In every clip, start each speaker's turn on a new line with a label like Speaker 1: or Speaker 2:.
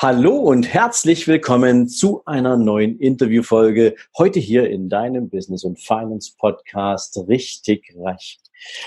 Speaker 1: Hallo und herzlich willkommen zu einer neuen Interviewfolge. Heute hier in deinem Business und Finance Podcast richtig reich.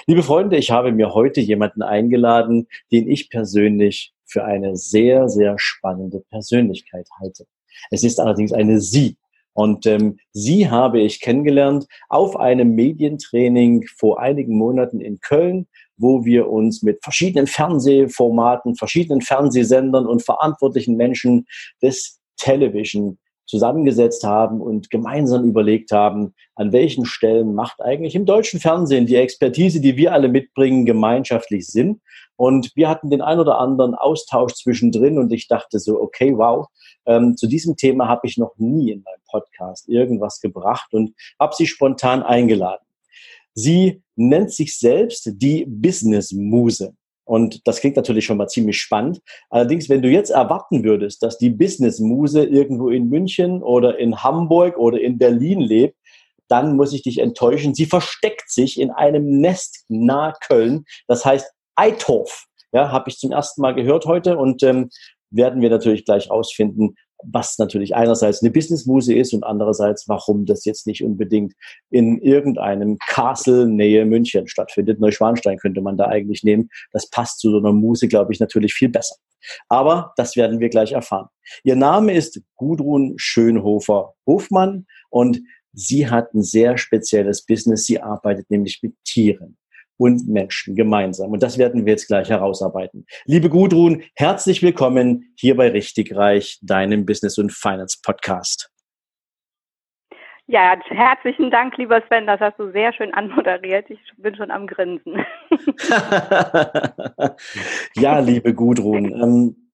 Speaker 1: Liebe Freunde, ich habe mir heute jemanden eingeladen, den ich persönlich für eine sehr, sehr spannende Persönlichkeit halte. Es ist allerdings eine Sie. Und ähm, sie habe ich kennengelernt auf einem Medientraining vor einigen Monaten in Köln wo wir uns mit verschiedenen Fernsehformaten, verschiedenen Fernsehsendern und verantwortlichen Menschen des Television zusammengesetzt haben und gemeinsam überlegt haben, an welchen Stellen macht eigentlich im deutschen Fernsehen die Expertise, die wir alle mitbringen, gemeinschaftlich Sinn. Und wir hatten den ein oder anderen Austausch zwischendrin und ich dachte so, okay, wow, ähm, zu diesem Thema habe ich noch nie in meinem Podcast irgendwas gebracht und habe sie spontan eingeladen. Sie nennt sich selbst die Business Muse. Und das klingt natürlich schon mal ziemlich spannend. Allerdings, wenn du jetzt erwarten würdest, dass die Business Muse irgendwo in München oder in Hamburg oder in Berlin lebt, dann muss ich dich enttäuschen. Sie versteckt sich in einem Nest nahe Köln. Das heißt Eitorf. Ja, habe ich zum ersten Mal gehört heute und ähm, werden wir natürlich gleich rausfinden, was natürlich einerseits eine Businessmuse ist und andererseits, warum das jetzt nicht unbedingt in irgendeinem Castle Nähe München stattfindet. Neuschwanstein könnte man da eigentlich nehmen. Das passt zu so einer Muse, glaube ich, natürlich viel besser. Aber das werden wir gleich erfahren. Ihr Name ist Gudrun Schönhofer-Hofmann und sie hat ein sehr spezielles Business. Sie arbeitet nämlich mit Tieren und Menschen gemeinsam. Und das werden wir jetzt gleich herausarbeiten. Liebe Gudrun, herzlich willkommen hier bei Richtig Reich, deinem Business und Finance Podcast.
Speaker 2: Ja, herzlichen Dank, lieber Sven. Das hast du sehr schön anmoderiert. Ich bin schon am Grinsen.
Speaker 1: ja, liebe Gudrun. Ähm,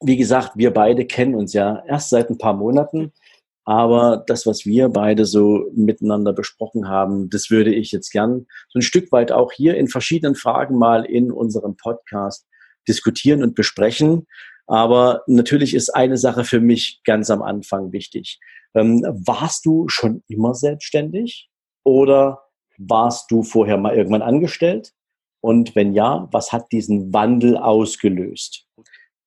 Speaker 1: wie gesagt, wir beide kennen uns ja erst seit ein paar Monaten. Aber das, was wir beide so miteinander besprochen haben, das würde ich jetzt gern so ein Stück weit auch hier in verschiedenen Fragen mal in unserem Podcast diskutieren und besprechen. Aber natürlich ist eine Sache für mich ganz am Anfang wichtig. Ähm, warst du schon immer selbstständig oder warst du vorher mal irgendwann angestellt? Und wenn ja, was hat diesen Wandel ausgelöst?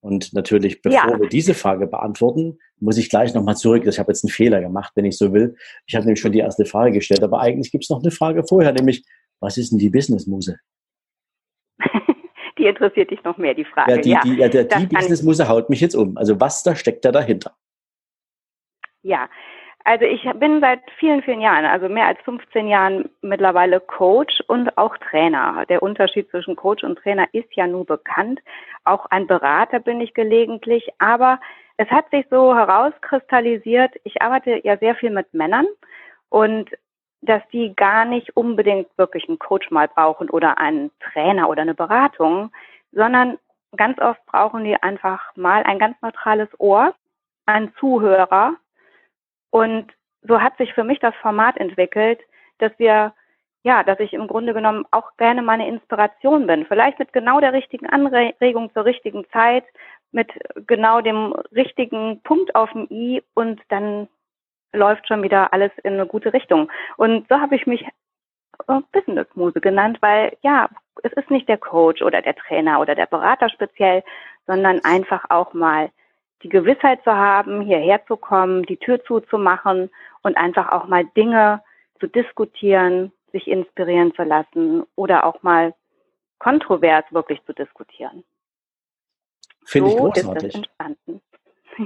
Speaker 1: Und natürlich, bevor ja. wir diese Frage beantworten, muss ich gleich nochmal zurück. Ich habe jetzt einen Fehler gemacht, wenn ich so will. Ich habe nämlich schon die erste Frage gestellt, aber eigentlich gibt es noch eine Frage vorher, nämlich, was ist denn die Businessmuse?
Speaker 2: die interessiert dich noch mehr, die Frage.
Speaker 1: Ja, die, ja, die, ja, die, die Businessmuse haut mich jetzt um. Also was da steckt da dahinter?
Speaker 2: Ja, also ich bin seit vielen, vielen Jahren, also mehr als 15 Jahren mittlerweile Coach und auch Trainer. Der Unterschied zwischen Coach und Trainer ist ja nur bekannt. Auch ein Berater bin ich gelegentlich, aber es hat sich so herauskristallisiert, ich arbeite ja sehr viel mit Männern und dass die gar nicht unbedingt wirklich einen Coach mal brauchen oder einen Trainer oder eine Beratung, sondern ganz oft brauchen die einfach mal ein ganz neutrales Ohr, einen Zuhörer. Und so hat sich für mich das Format entwickelt, dass wir, ja, dass ich im Grunde genommen auch gerne meine Inspiration bin. Vielleicht mit genau der richtigen Anregung zur richtigen Zeit, mit genau dem richtigen Punkt auf dem i und dann läuft schon wieder alles in eine gute Richtung. Und so habe ich mich Business Muse genannt, weil ja, es ist nicht der Coach oder der Trainer oder der Berater speziell, sondern einfach auch mal die Gewissheit zu haben, hierher zu kommen, die Tür zuzumachen und einfach auch mal Dinge zu diskutieren, sich inspirieren zu lassen oder auch mal kontrovers wirklich zu diskutieren.
Speaker 1: Finde so ich großartig.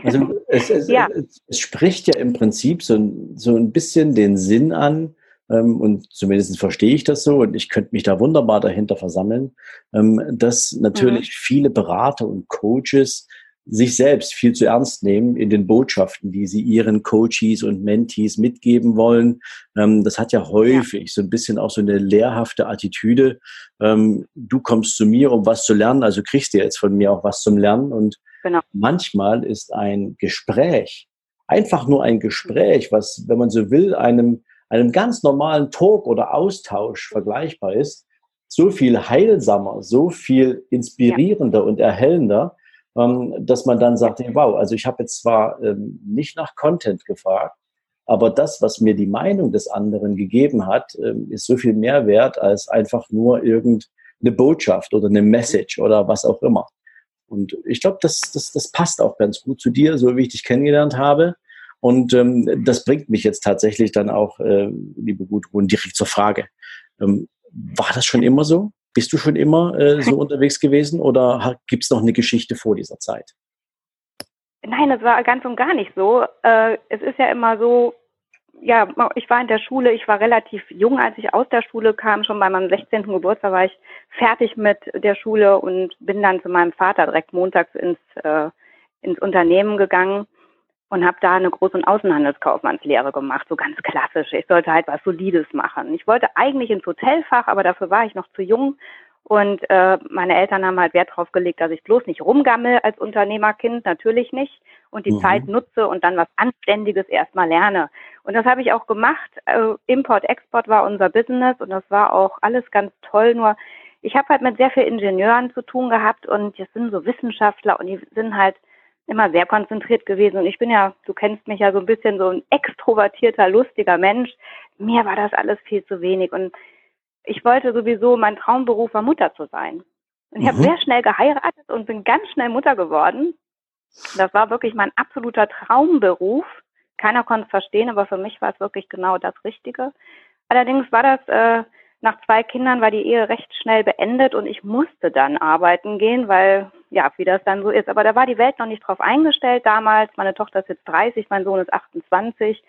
Speaker 1: Also es, es, ja. es, es, spricht ja im Prinzip so, so ein bisschen den Sinn an, ähm, und zumindest verstehe ich das so und ich könnte mich da wunderbar dahinter versammeln, ähm, dass natürlich mhm. viele Berater und Coaches sich selbst viel zu ernst nehmen in den Botschaften, die sie ihren Coaches und Mentees mitgeben wollen. Ähm, das hat ja häufig so ein bisschen auch so eine lehrhafte Attitüde. Ähm, du kommst zu mir, um was zu lernen, also kriegst du jetzt von mir auch was zum Lernen. Und genau. manchmal ist ein Gespräch, einfach nur ein Gespräch, was, wenn man so will, einem, einem ganz normalen Talk oder Austausch vergleichbar ist, so viel heilsamer, so viel inspirierender ja. und erhellender, dass man dann sagt, wow, also ich habe jetzt zwar ähm, nicht nach Content gefragt, aber das, was mir die Meinung des anderen gegeben hat, ähm, ist so viel mehr wert als einfach nur irgendeine Botschaft oder eine Message oder was auch immer. Und ich glaube, das, das, das passt auch ganz gut zu dir, so wie ich dich kennengelernt habe. Und ähm, das bringt mich jetzt tatsächlich dann auch, äh, liebe Gudrun, direkt zur Frage. Ähm, war das schon immer so? Bist du schon immer äh, so unterwegs gewesen oder gibt es noch eine Geschichte vor dieser Zeit?
Speaker 2: Nein, das war ganz und gar nicht so. Äh, es ist ja immer so, ja, ich war in der Schule, ich war relativ jung, als ich aus der Schule kam, schon bei meinem 16. Geburtstag war ich fertig mit der Schule und bin dann zu meinem Vater direkt montags ins, äh, ins Unternehmen gegangen und habe da eine Groß- und Außenhandelskaufmannslehre gemacht, so ganz klassisch. Ich sollte halt was Solides machen. Ich wollte eigentlich ins Hotelfach, aber dafür war ich noch zu jung. Und äh, meine Eltern haben halt Wert darauf gelegt, dass ich bloß nicht rumgammel als Unternehmerkind, natürlich nicht, und die mhm. Zeit nutze und dann was Anständiges erstmal lerne. Und das habe ich auch gemacht. Äh, Import-Export war unser Business und das war auch alles ganz toll. Nur ich habe halt mit sehr vielen Ingenieuren zu tun gehabt und das sind so Wissenschaftler und die sind halt immer sehr konzentriert gewesen. Und ich bin ja, du kennst mich ja so ein bisschen so ein extrovertierter, lustiger Mensch. Mir war das alles viel zu wenig. Und ich wollte sowieso, mein Traumberuf war Mutter zu sein. Und ich mhm. habe sehr schnell geheiratet und bin ganz schnell Mutter geworden. Das war wirklich mein absoluter Traumberuf. Keiner konnte es verstehen, aber für mich war es wirklich genau das Richtige. Allerdings war das äh, nach zwei Kindern war die Ehe recht schnell beendet und ich musste dann arbeiten gehen, weil, ja, wie das dann so ist. Aber da war die Welt noch nicht drauf eingestellt damals. Meine Tochter ist jetzt 30, mein Sohn ist 28.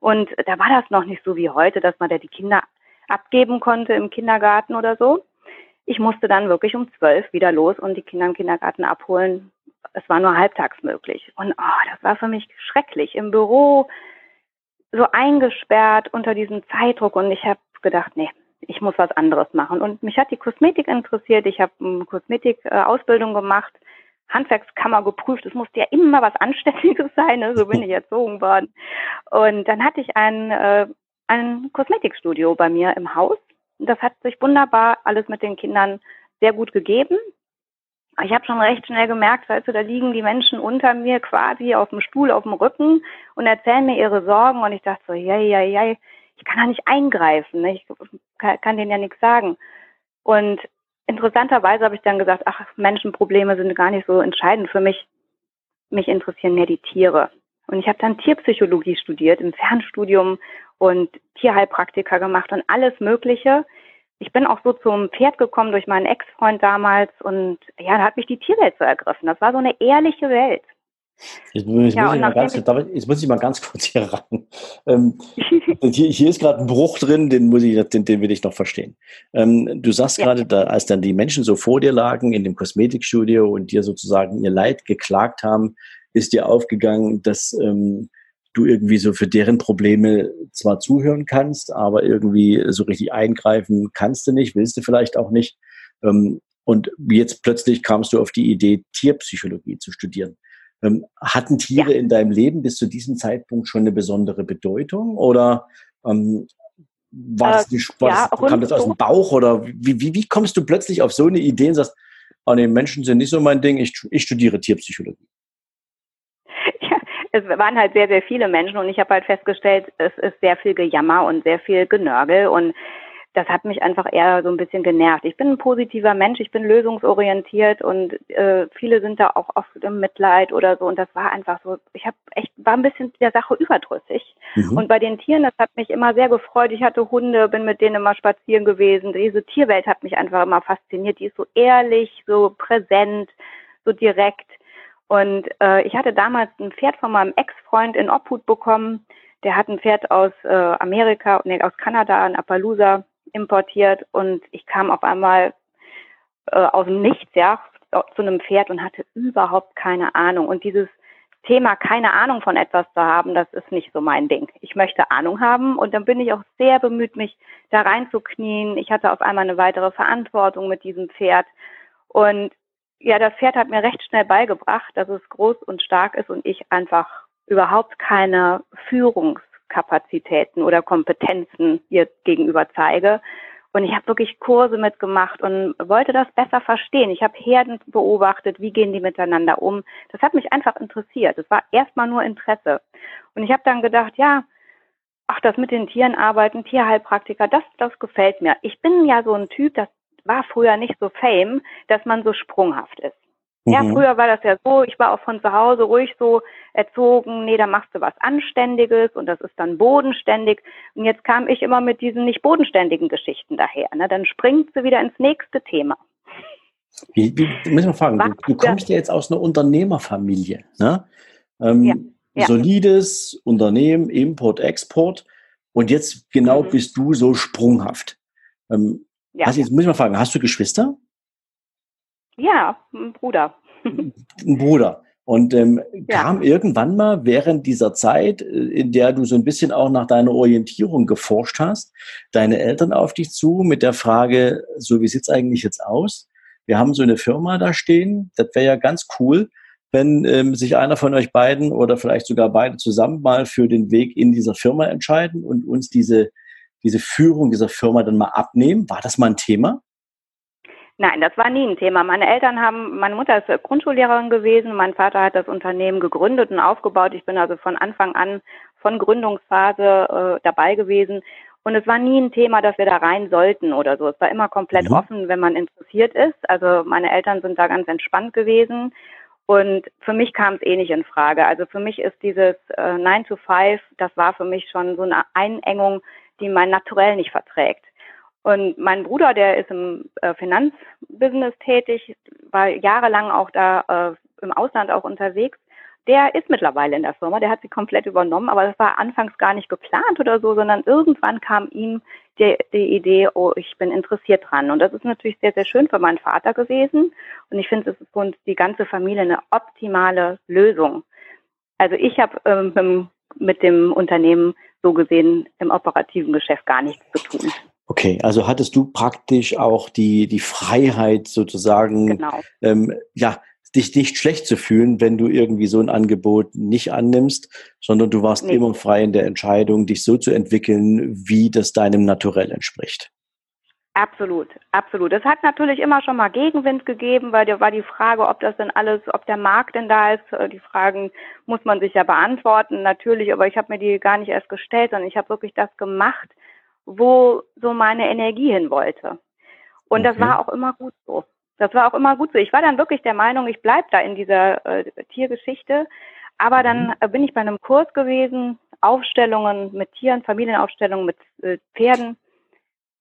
Speaker 2: Und da war das noch nicht so wie heute, dass man da die Kinder abgeben konnte im Kindergarten oder so. Ich musste dann wirklich um zwölf wieder los und die Kinder im Kindergarten abholen. Es war nur halbtags möglich. Und oh, das war für mich schrecklich. Im Büro so eingesperrt unter diesem Zeitdruck und ich habe gedacht, nee, ich muss was anderes machen. Und mich hat die Kosmetik interessiert. Ich habe eine Kosmetik-Ausbildung gemacht, Handwerkskammer geprüft. Es musste ja immer was Anständiges sein. Ne? So bin ich erzogen worden. Und dann hatte ich ein, äh, ein Kosmetikstudio bei mir im Haus. Das hat sich wunderbar alles mit den Kindern sehr gut gegeben. Ich habe schon recht schnell gemerkt, weißt da liegen die Menschen unter mir quasi auf dem Stuhl, auf dem Rücken und erzählen mir ihre Sorgen. Und ich dachte so, ja, ja, ja, ich kann da nicht eingreifen, ne? ich kann, denen ja nichts sagen. Und interessanterweise habe ich dann gesagt, ach, Menschenprobleme sind gar nicht so entscheidend für mich. Mich interessieren mehr die Tiere. Und ich habe dann Tierpsychologie studiert im Fernstudium und Tierheilpraktiker gemacht und alles Mögliche. Ich bin auch so zum Pferd gekommen durch meinen Ex-Freund damals und ja, da hat mich die Tierwelt so ergriffen. Das war so eine ehrliche Welt.
Speaker 1: Jetzt, muss, ja, ich ganz, jetzt, muss ich mal ganz kurz hier ran. Ähm, hier, hier, ist gerade ein Bruch drin, den, muss ich, den, den will ich noch verstehen. Ähm, du sagst ja. gerade, da, als dann die Menschen so vor dir lagen in dem Kosmetikstudio und dir sozusagen ihr Leid geklagt haben, ist dir aufgegangen, dass ähm, du irgendwie so für deren Probleme zwar zuhören kannst, aber irgendwie so richtig eingreifen kannst du nicht, willst du vielleicht auch nicht. Ähm, und jetzt plötzlich kamst du auf die Idee, Tierpsychologie zu studieren. Ähm, hatten Tiere ja. in deinem Leben bis zu diesem Zeitpunkt schon eine besondere Bedeutung oder ähm, war das, die, war ja, das, kam das aus dem Bauch oder wie, wie, wie kommst du plötzlich auf so eine Idee und sagst, oh nee, Menschen sind nicht so mein Ding, ich, ich studiere Tierpsychologie?
Speaker 2: Ja, es waren halt sehr, sehr viele Menschen und ich habe halt festgestellt, es ist sehr viel Gejammer und sehr viel Genörgel und das hat mich einfach eher so ein bisschen genervt. Ich bin ein positiver Mensch, ich bin lösungsorientiert und äh, viele sind da auch oft im Mitleid oder so und das war einfach so, ich habe echt, war ein bisschen der Sache überdrüssig. Mhm. Und bei den Tieren, das hat mich immer sehr gefreut. Ich hatte Hunde, bin mit denen immer spazieren gewesen. Diese Tierwelt hat mich einfach immer fasziniert. Die ist so ehrlich, so präsent, so direkt. Und äh, ich hatte damals ein Pferd von meinem Ex-Freund in Obhut bekommen. Der hat ein Pferd aus äh, Amerika, nee, aus Kanada, in Appaloosa importiert und ich kam auf einmal äh, aus dem Nichts, ja, zu einem Pferd und hatte überhaupt keine Ahnung. Und dieses Thema keine Ahnung von etwas zu haben, das ist nicht so mein Ding. Ich möchte Ahnung haben und dann bin ich auch sehr bemüht, mich da reinzuknien. Ich hatte auf einmal eine weitere Verantwortung mit diesem Pferd und ja, das Pferd hat mir recht schnell beigebracht, dass es groß und stark ist und ich einfach überhaupt keine Führungskapazitäten oder Kompetenzen ihr gegenüber zeige. Und ich habe wirklich Kurse mitgemacht und wollte das besser verstehen. Ich habe Herden beobachtet, wie gehen die miteinander um. Das hat mich einfach interessiert. Es war erstmal nur Interesse. Und ich habe dann gedacht, ja, ach, das mit den Tieren arbeiten, Tierheilpraktiker, das, das gefällt mir. Ich bin ja so ein Typ, das war früher nicht so fame, dass man so sprunghaft ist. Ja, mhm. früher war das ja so, ich war auch von zu Hause ruhig so erzogen, nee, da machst du was Anständiges und das ist dann bodenständig. Und jetzt kam ich immer mit diesen nicht bodenständigen Geschichten daher. Ne? Dann springt sie wieder ins nächste Thema.
Speaker 1: Wie, wie muss man fragen, du, du, kommst ja jetzt aus einer Unternehmerfamilie. Ne? Ähm, ja, ja. Solides Unternehmen, Import, Export. Und jetzt genau mhm. bist du so sprunghaft. Ähm, ja. Hast, jetzt muss ich mal fragen, hast du Geschwister?
Speaker 2: Ja, ein Bruder.
Speaker 1: Ein Bruder. Und ähm, ja. kam irgendwann mal während dieser Zeit, äh, in der du so ein bisschen auch nach deiner Orientierung geforscht hast, deine Eltern auf dich zu mit der Frage, so wie sieht's eigentlich jetzt aus? Wir haben so eine Firma da stehen, das wäre ja ganz cool, wenn ähm, sich einer von euch beiden oder vielleicht sogar beide zusammen mal für den Weg in dieser Firma entscheiden und uns diese, diese Führung dieser Firma dann mal abnehmen. War das mal ein Thema?
Speaker 2: Nein, das war nie ein Thema. Meine Eltern haben, meine Mutter ist Grundschullehrerin gewesen, mein Vater hat das Unternehmen gegründet und aufgebaut. Ich bin also von Anfang an von Gründungsphase äh, dabei gewesen. Und es war nie ein Thema, dass wir da rein sollten oder so. Es war immer komplett mhm. offen, wenn man interessiert ist. Also meine Eltern sind da ganz entspannt gewesen. Und für mich kam es eh nicht in Frage. Also für mich ist dieses äh, 9 to 5, das war für mich schon so eine Einengung, die mein Naturell nicht verträgt. Und mein Bruder, der ist im äh, Finanzbusiness tätig, war jahrelang auch da äh, im Ausland auch unterwegs. Der ist mittlerweile in der Firma, der hat sie komplett übernommen, aber das war anfangs gar nicht geplant oder so, sondern irgendwann kam ihm die, die Idee, oh, ich bin interessiert dran. Und das ist natürlich sehr, sehr schön für meinen Vater gewesen. Und ich finde, es ist für uns die ganze Familie eine optimale Lösung. Also ich habe ähm, mit dem Unternehmen so gesehen im operativen Geschäft gar nichts zu tun.
Speaker 1: Okay, also hattest du praktisch auch die, die Freiheit sozusagen, genau. ähm, ja, dich nicht schlecht zu fühlen, wenn du irgendwie so ein Angebot nicht annimmst, sondern du warst nee. immer frei in der Entscheidung, dich so zu entwickeln, wie das deinem Naturell entspricht.
Speaker 2: Absolut, absolut. Es hat natürlich immer schon mal Gegenwind gegeben, weil da war die Frage, ob das denn alles, ob der Markt denn da ist. Äh, die Fragen muss man sich ja beantworten, natürlich, aber ich habe mir die gar nicht erst gestellt, sondern ich habe wirklich das gemacht, wo so meine Energie hin wollte. Und okay. das war auch immer gut so. Das war auch immer gut so. Ich war dann wirklich der Meinung, ich bleib da in dieser äh, Tiergeschichte. Aber dann äh, bin ich bei einem Kurs gewesen, Aufstellungen mit Tieren, Familienaufstellungen mit äh, Pferden.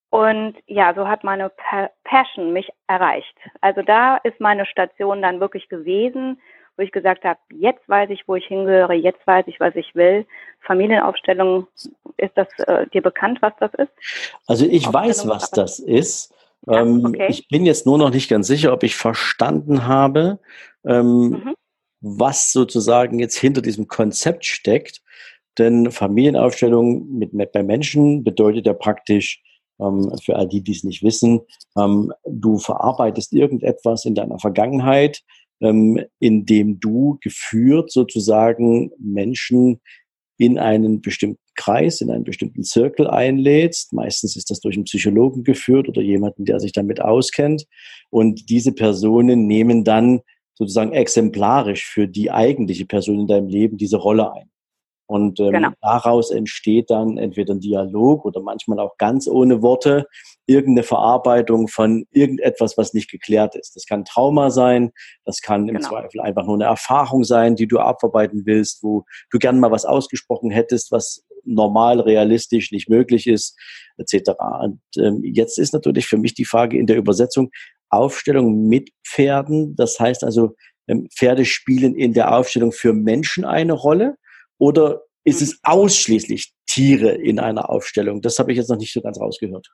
Speaker 2: Und ja, so hat meine pa Passion mich erreicht. Also da ist meine Station dann wirklich gewesen, wo ich gesagt habe, jetzt weiß ich, wo ich hingehöre, jetzt weiß ich, was ich will. Familienaufstellung, ist das äh, dir bekannt, was das ist?
Speaker 1: Also ich weiß, was das ist. Ja, ähm, okay. Ich bin jetzt nur noch nicht ganz sicher, ob ich verstanden habe, ähm, mhm. was sozusagen jetzt hinter diesem Konzept steckt. Denn Familienaufstellung mit, mit bei Menschen bedeutet ja praktisch, ähm, für all die, die es nicht wissen, ähm, du verarbeitest irgendetwas in deiner Vergangenheit, ähm, indem du geführt sozusagen Menschen in einen bestimmten Kreis, in einen bestimmten Zirkel einlädst. Meistens ist das durch einen Psychologen geführt oder jemanden, der sich damit auskennt. Und diese Personen nehmen dann sozusagen exemplarisch für die eigentliche Person in deinem Leben diese Rolle ein. Und ähm, genau. daraus entsteht dann entweder ein Dialog oder manchmal auch ganz ohne Worte irgendeine Verarbeitung von irgendetwas, was nicht geklärt ist. Das kann Trauma sein, das kann im genau. Zweifel einfach nur eine Erfahrung sein, die du abarbeiten willst, wo du gern mal was ausgesprochen hättest, was normal, realistisch nicht möglich ist, etc. Und ähm, jetzt ist natürlich für mich die Frage in der Übersetzung Aufstellung mit Pferden. Das heißt also, ähm, Pferde spielen in der Aufstellung für Menschen eine Rolle oder ist es ausschließlich Tiere in einer Aufstellung? Das habe ich jetzt noch nicht so ganz rausgehört.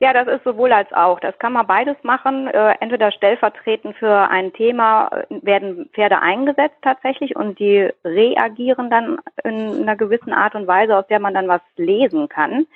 Speaker 2: Ja, das ist sowohl als auch. Das kann man beides machen. Äh, entweder stellvertretend für ein Thema äh, werden Pferde eingesetzt tatsächlich und die reagieren dann in einer gewissen Art und Weise, aus der man dann was lesen kann.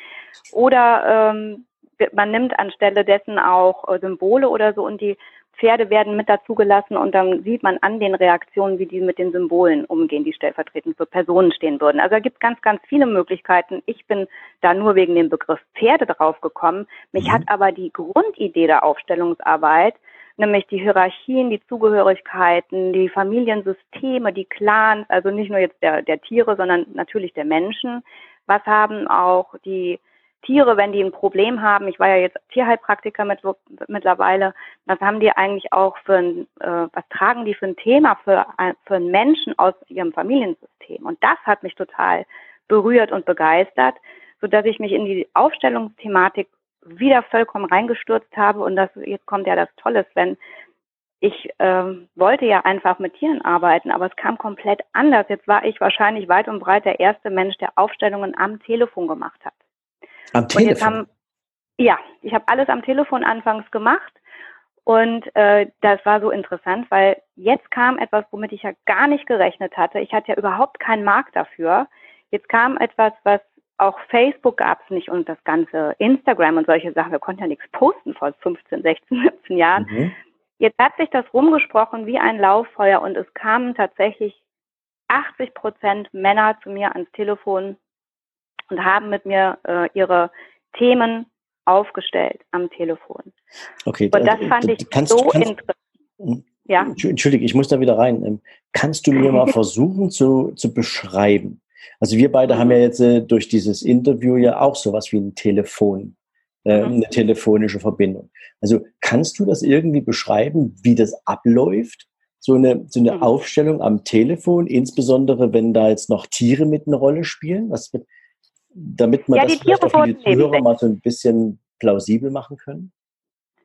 Speaker 2: Oder ähm, man nimmt anstelle dessen auch äh, Symbole oder so und die Pferde werden mit dazugelassen und dann sieht man an den Reaktionen, wie die mit den Symbolen umgehen, die stellvertretend für Personen stehen würden. Also da gibt ganz, ganz viele Möglichkeiten. Ich bin da nur wegen dem Begriff Pferde drauf gekommen. Mich mhm. hat aber die Grundidee der Aufstellungsarbeit, nämlich die Hierarchien, die Zugehörigkeiten, die Familiensysteme, die Clans, also nicht nur jetzt der, der Tiere, sondern natürlich der Menschen. Was haben auch die Tiere, wenn die ein Problem haben, ich war ja jetzt Tierheilpraktiker mit, mittlerweile, was haben die eigentlich auch für ein, äh, was tragen die für ein Thema für, für einen Menschen aus ihrem Familiensystem? Und das hat mich total berührt und begeistert, so dass ich mich in die Aufstellungsthematik wieder vollkommen reingestürzt habe. Und das, jetzt kommt ja das Tolle, Sven. Ich äh, wollte ja einfach mit Tieren arbeiten, aber es kam komplett anders. Jetzt war ich wahrscheinlich weit und breit der erste Mensch, der Aufstellungen am Telefon gemacht hat.
Speaker 1: Am Telefon? Haben,
Speaker 2: ja, ich habe alles am Telefon anfangs gemacht und äh, das war so interessant, weil jetzt kam etwas, womit ich ja gar nicht gerechnet hatte. Ich hatte ja überhaupt keinen Markt dafür. Jetzt kam etwas, was auch Facebook gab es nicht und das ganze Instagram und solche Sachen. Wir konnten ja nichts posten vor 15, 16, 17 Jahren. Mhm. Jetzt hat sich das rumgesprochen wie ein Lauffeuer und es kamen tatsächlich 80 Prozent Männer zu mir ans Telefon und haben mit mir äh, ihre Themen aufgestellt am Telefon.
Speaker 1: Okay,
Speaker 2: und das fand ich kannst, so kannst, interessant.
Speaker 1: Ja. Entschuldige, ich muss da wieder rein. Ähm, kannst du mir mal versuchen zu, zu beschreiben? Also wir beide mhm. haben ja jetzt äh, durch dieses Interview ja auch sowas wie ein Telefon, äh, mhm. eine telefonische Verbindung. Also kannst du das irgendwie beschreiben, wie das abläuft? So eine, so eine mhm. Aufstellung am Telefon, insbesondere wenn da jetzt noch Tiere mit eine Rolle spielen? Was, damit man ja, das vielleicht auch für die Zuhörer mal so ein bisschen plausibel machen können?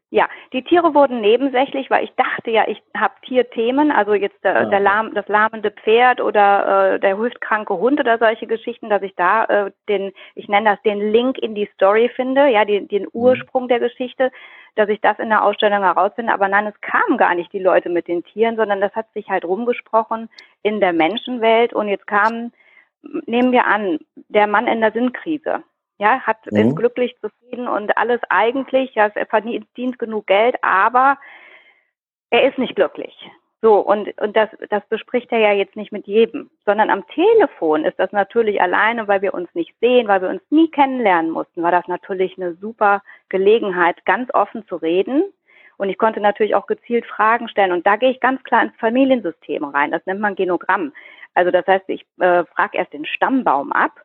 Speaker 2: Ja, die Tiere wurden nebensächlich, weil ich dachte ja, ich habe Tierthemen, also jetzt der, ah. der lahm, das lahmende Pferd oder äh, der hüftkranke Hund oder solche Geschichten, dass ich da äh, den, ich nenne das den Link in die Story finde, ja, den, den mhm. Ursprung mhm. der Geschichte, dass ich das in der Ausstellung herausfinde. Aber nein, es kamen gar nicht die Leute mit den Tieren, sondern das hat sich halt rumgesprochen in der Menschenwelt und jetzt kamen nehmen wir an, der Mann in der Sinnkrise, ja, hat, mhm. ist glücklich, zufrieden und alles eigentlich, ja, er verdient genug Geld, aber er ist nicht glücklich. So, und, und das, das bespricht er ja jetzt nicht mit jedem, sondern am Telefon ist das natürlich alleine, weil wir uns nicht sehen, weil wir uns nie kennenlernen mussten, war das natürlich eine super Gelegenheit, ganz offen zu reden. Und ich konnte natürlich auch gezielt Fragen stellen. Und da gehe ich ganz klar ins Familiensystem rein. Das nennt man Genogramm. Also das heißt, ich äh, frage erst den Stammbaum ab.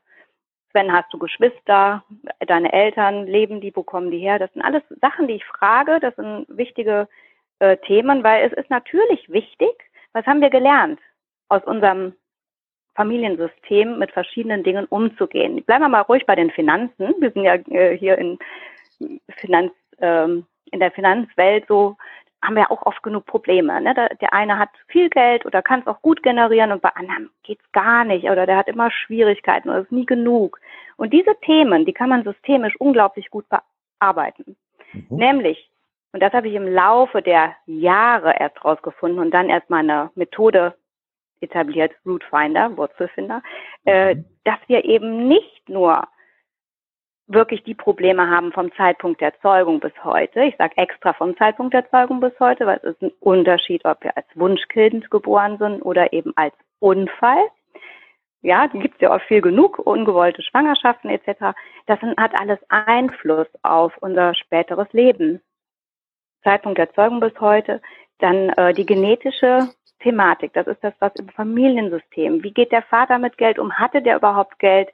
Speaker 2: Sven, hast du Geschwister? Deine Eltern leben die? Wo kommen die her? Das sind alles Sachen, die ich frage. Das sind wichtige äh, Themen, weil es ist natürlich wichtig, was haben wir gelernt aus unserem Familiensystem mit verschiedenen Dingen umzugehen. Bleiben wir mal ruhig bei den Finanzen. Wir sind ja äh, hier in Finanz, ähm, in der Finanzwelt so haben wir auch oft genug Probleme. Ne? Der eine hat viel Geld oder kann es auch gut generieren und bei anderen geht's gar nicht oder der hat immer Schwierigkeiten oder ist nie genug. Und diese Themen, die kann man systemisch unglaublich gut bearbeiten. Mhm. Nämlich, und das habe ich im Laufe der Jahre erst rausgefunden und dann erst meine Methode etabliert, Rootfinder, Wurzelfinder, äh, mhm. äh, dass wir eben nicht nur wirklich die Probleme haben vom Zeitpunkt der Zeugung bis heute. Ich sage extra vom Zeitpunkt der Zeugung bis heute, weil es ist ein Unterschied, ob wir als Wunschkind geboren sind oder eben als Unfall. Ja, die gibt es ja auch viel genug, ungewollte Schwangerschaften etc. Das hat alles Einfluss auf unser späteres Leben. Zeitpunkt der Zeugung bis heute. Dann äh, die genetische Thematik, das ist das, was im Familiensystem. Wie geht der Vater mit Geld um? Hatte der überhaupt Geld?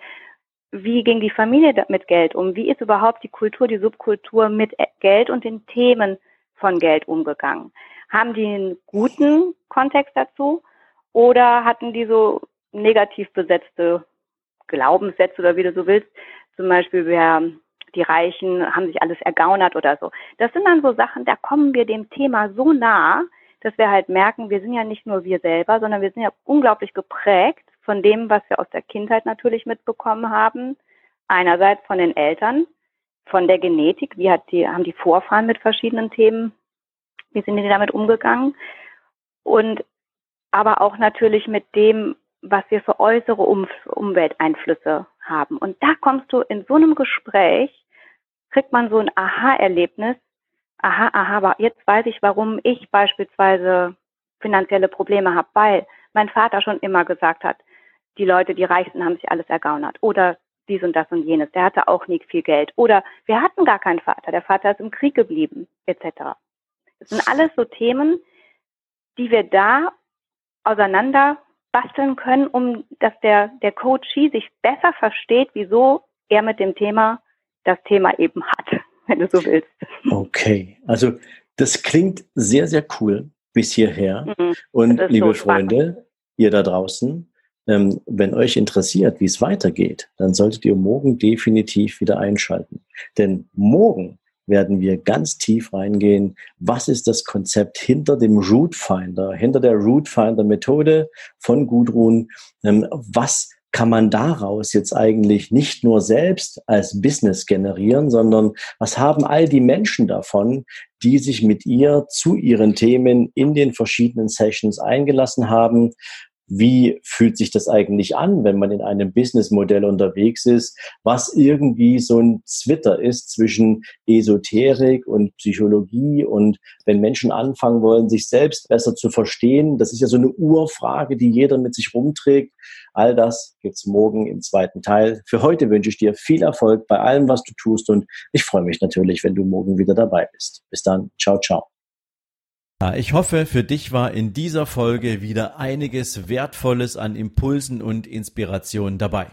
Speaker 2: Wie ging die Familie mit Geld um? Wie ist überhaupt die Kultur, die Subkultur mit Geld und den Themen von Geld umgegangen? Haben die einen guten Kontext dazu oder hatten die so negativ besetzte Glaubenssätze oder wie du so willst? Zum Beispiel, wer die Reichen haben sich alles ergaunert oder so. Das sind dann so Sachen, da kommen wir dem Thema so nah, dass wir halt merken, wir sind ja nicht nur wir selber, sondern wir sind ja unglaublich geprägt von dem, was wir aus der Kindheit natürlich mitbekommen haben. Einerseits von den Eltern, von der Genetik, wie hat die, haben die Vorfahren mit verschiedenen Themen, wie sind die damit umgegangen? Und aber auch natürlich mit dem, was wir für äußere um Umwelteinflüsse haben. Und da kommst du in so einem Gespräch, kriegt man so ein Aha-Erlebnis. Aha, aha, jetzt weiß ich, warum ich beispielsweise finanzielle Probleme habe, weil mein Vater schon immer gesagt hat, die Leute, die Reichsten haben sich alles ergaunert. Oder dies und das und jenes. Der hatte auch nicht viel Geld. Oder wir hatten gar keinen Vater. Der Vater ist im Krieg geblieben, etc. Das sind alles so Themen, die wir da auseinander basteln können, um dass der, der Coachee sich besser versteht, wieso er mit dem Thema das Thema eben hat, wenn du so willst.
Speaker 1: Okay, also das klingt sehr, sehr cool bis hierher. Mhm, Und liebe so Freunde, ihr da draußen, ähm, wenn euch interessiert, wie es weitergeht, dann solltet ihr morgen definitiv wieder einschalten. Denn morgen werden wir ganz tief reingehen. Was ist das Konzept hinter dem Root Finder, hinter der Root Finder Methode von Gudrun? Ähm, was kann man daraus jetzt eigentlich nicht nur selbst als Business generieren, sondern was haben all die Menschen davon, die sich mit ihr zu ihren Themen in den verschiedenen Sessions eingelassen haben? Wie fühlt sich das eigentlich an, wenn man in einem Businessmodell unterwegs ist, was irgendwie so ein Zwitter ist zwischen Esoterik und Psychologie und wenn Menschen anfangen wollen, sich selbst besser zu verstehen, das ist ja so eine Urfrage, die jeder mit sich rumträgt. All das gibt's morgen im zweiten Teil. Für heute wünsche ich dir viel Erfolg bei allem, was du tust und ich freue mich natürlich, wenn du morgen wieder dabei bist. Bis dann. Ciao, ciao.
Speaker 3: Ich hoffe, für dich war in dieser Folge wieder einiges Wertvolles an Impulsen und Inspirationen dabei.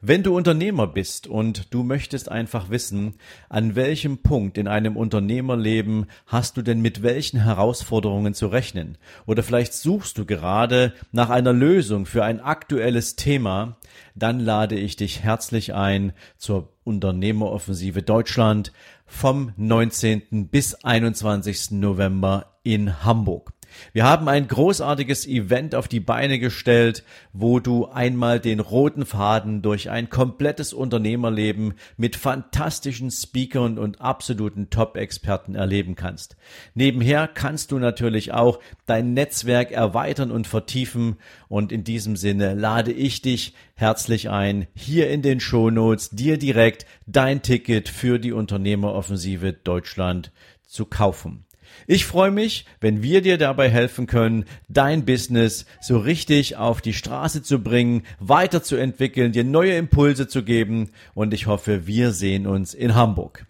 Speaker 3: Wenn du Unternehmer bist und du möchtest einfach wissen, an welchem Punkt in einem Unternehmerleben hast du denn mit welchen Herausforderungen zu rechnen? Oder vielleicht suchst du gerade nach einer Lösung für ein aktuelles Thema, dann lade ich dich herzlich ein zur Unternehmeroffensive Deutschland vom 19. bis 21. November in Hamburg. Wir haben ein großartiges Event auf die Beine gestellt, wo du einmal den roten Faden durch ein komplettes Unternehmerleben mit fantastischen Speakern und absoluten Top-Experten erleben kannst. Nebenher kannst du natürlich auch dein Netzwerk erweitern und vertiefen und in diesem Sinne lade ich dich herzlich ein, hier in den Shownotes dir direkt dein Ticket für die Unternehmeroffensive Deutschland zu kaufen. Ich freue mich, wenn wir dir dabei helfen können, dein Business so richtig auf die Straße zu bringen, weiterzuentwickeln, dir neue Impulse zu geben und ich hoffe, wir sehen uns in Hamburg.